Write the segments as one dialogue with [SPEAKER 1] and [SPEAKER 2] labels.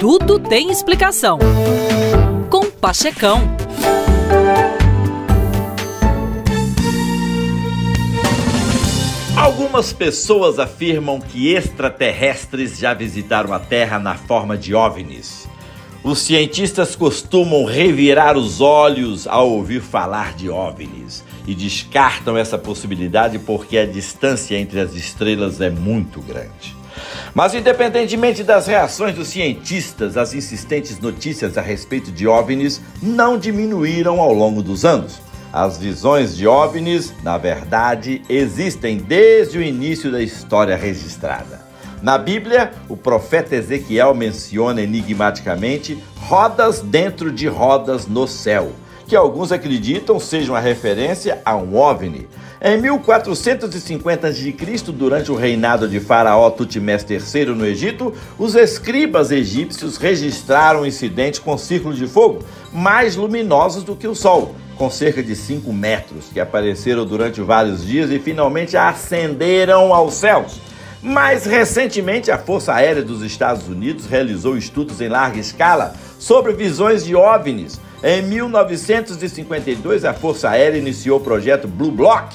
[SPEAKER 1] Tudo tem explicação. Com Pachecão.
[SPEAKER 2] Algumas pessoas afirmam que extraterrestres já visitaram a Terra na forma de OVNIs. Os cientistas costumam revirar os olhos ao ouvir falar de OVNIs e descartam essa possibilidade porque a distância entre as estrelas é muito grande. Mas, independentemente das reações dos cientistas, as insistentes notícias a respeito de OVNIs não diminuíram ao longo dos anos. As visões de OVNIs, na verdade, existem desde o início da história registrada. Na Bíblia, o profeta Ezequiel menciona enigmaticamente rodas dentro de rodas no céu, que alguns acreditam sejam a referência a um OVNI. Em 1450 a.C., durante o reinado de Faraó Tutmés III no Egito, os escribas egípcios registraram um incidente com círculos de fogo mais luminosos do que o Sol, com cerca de 5 metros, que apareceram durante vários dias e finalmente ascenderam aos céus. Mais recentemente, a Força Aérea dos Estados Unidos realizou estudos em larga escala sobre visões de OVNIs. Em 1952, a Força Aérea iniciou o projeto Blue Block,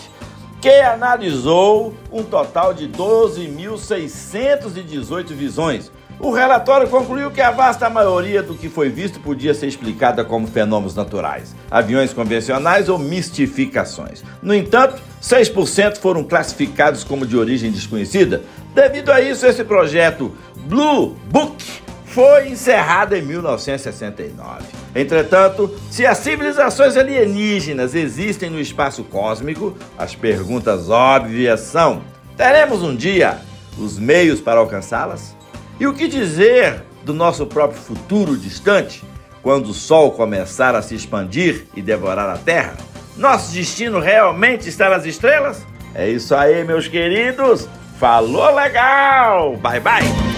[SPEAKER 2] que analisou um total de 12.618 visões. O relatório concluiu que a vasta maioria do que foi visto podia ser explicada como fenômenos naturais, aviões convencionais ou mistificações. No entanto, 6% foram classificados como de origem desconhecida. Devido a isso, esse projeto Blue Book foi encerrado em 1969. Entretanto, se as civilizações alienígenas existem no espaço cósmico, as perguntas óbvias são: teremos um dia os meios para alcançá-las? E o que dizer do nosso próprio futuro distante, quando o Sol começar a se expandir e devorar a Terra? Nosso destino realmente está nas estrelas? É isso aí, meus queridos. Falou legal! Bye bye!